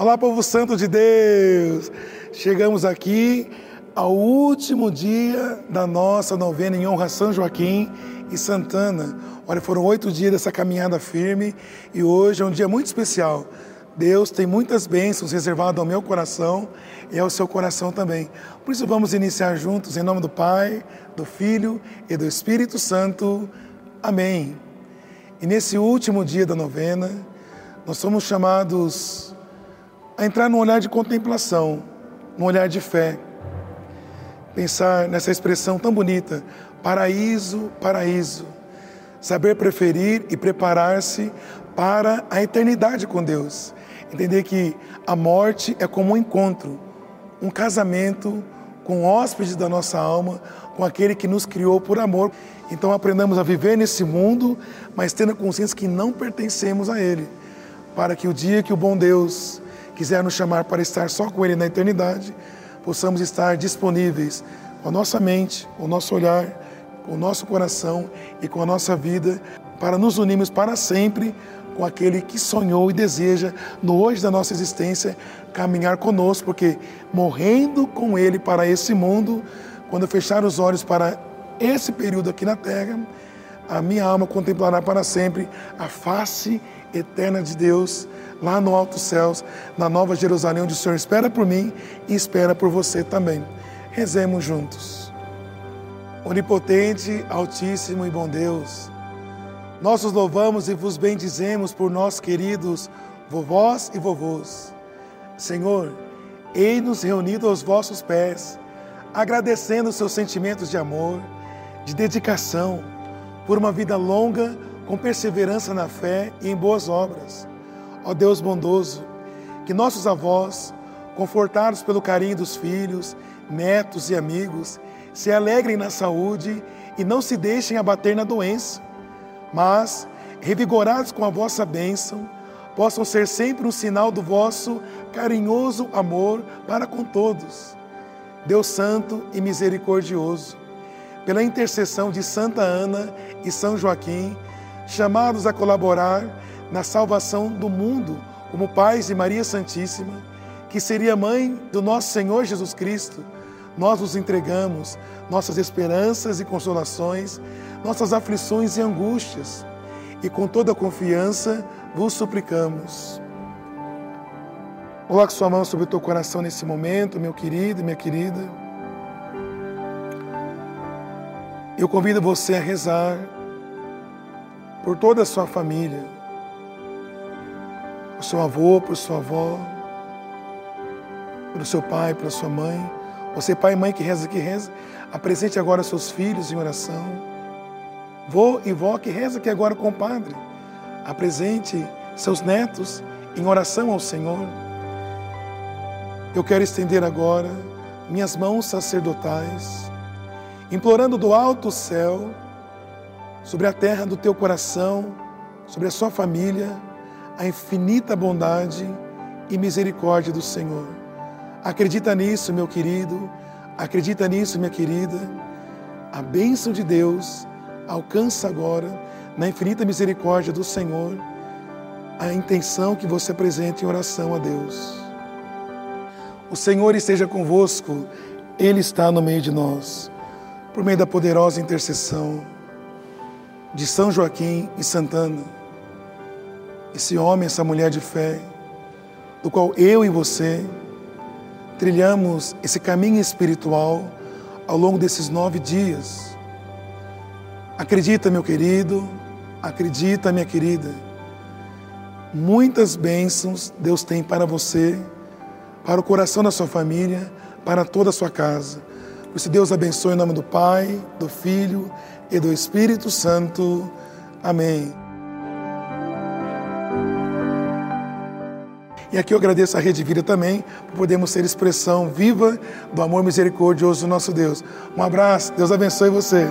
Olá, povo santo de Deus! Chegamos aqui ao último dia da nossa novena em honra a São Joaquim e Santana. Olha, foram oito dias dessa caminhada firme e hoje é um dia muito especial. Deus tem muitas bênçãos reservadas ao meu coração e ao seu coração também. Por isso vamos iniciar juntos em nome do Pai, do Filho e do Espírito Santo. Amém. E nesse último dia da novena, nós somos chamados a entrar num olhar de contemplação, num olhar de fé. Pensar nessa expressão tão bonita, paraíso, paraíso. Saber preferir e preparar-se para a eternidade com Deus. Entender que a morte é como um encontro, um casamento com o hóspede da nossa alma, com aquele que nos criou por amor. Então aprendamos a viver nesse mundo, mas tendo a consciência que não pertencemos a ele, para que o dia que o bom Deus quiser nos chamar para estar só com Ele na eternidade, possamos estar disponíveis com a nossa mente, com o nosso olhar, com o nosso coração e com a nossa vida para nos unirmos para sempre com aquele que sonhou e deseja, no hoje da nossa existência, caminhar conosco, porque morrendo com Ele para esse mundo, quando fechar os olhos para esse período aqui na terra, a minha alma contemplará para sempre a face eterna de Deus lá no alto céus, na nova Jerusalém, onde o Senhor espera por mim e espera por você também. Rezemos juntos. Onipotente, Altíssimo e bom Deus, nós os louvamos e vos bendizemos por nossos queridos vovós e vovôs. Senhor, ei-nos reunidos aos vossos pés, agradecendo seus sentimentos de amor, de dedicação, por uma vida longa com perseverança na fé e em boas obras Ó Deus bondoso, que nossos avós, confortados pelo carinho dos filhos, netos e amigos, se alegrem na saúde e não se deixem abater na doença, mas, revigorados com a vossa bênção, possam ser sempre um sinal do vosso carinhoso amor para com todos. Deus Santo e Misericordioso, pela intercessão de Santa Ana e São Joaquim, chamados a colaborar na salvação do mundo, como pais de Maria Santíssima, que seria mãe do nosso Senhor Jesus Cristo, nós nos entregamos nossas esperanças e consolações, nossas aflições e angústias, e com toda confiança vos suplicamos. Coloque sua mão sobre o teu coração nesse momento, meu querido minha querida. Eu convido você a rezar por toda a sua família por seu avô, por sua avó, pelo seu pai, pela sua mãe. Você, pai e mãe que reza, que reza, apresente agora seus filhos em oração. Vô e vó que reza aqui agora com o Padre. Apresente seus netos em oração ao Senhor. Eu quero estender agora minhas mãos sacerdotais, implorando do alto céu, sobre a terra do teu coração, sobre a sua família, a infinita bondade e misericórdia do Senhor. Acredita nisso, meu querido, acredita nisso, minha querida. A bênção de Deus alcança agora, na infinita misericórdia do Senhor, a intenção que você apresente em oração a Deus. O Senhor esteja convosco, Ele está no meio de nós, por meio da poderosa intercessão de São Joaquim e Santana esse homem, essa mulher de fé, do qual eu e você trilhamos esse caminho espiritual ao longo desses nove dias. Acredita, meu querido, acredita, minha querida, muitas bênçãos Deus tem para você, para o coração da sua família, para toda a sua casa. Por isso, Deus abençoe em nome do Pai, do Filho e do Espírito Santo. Amém. E aqui eu agradeço a Rede Vida também por podermos ser expressão viva do amor misericordioso do nosso Deus. Um abraço, Deus abençoe você.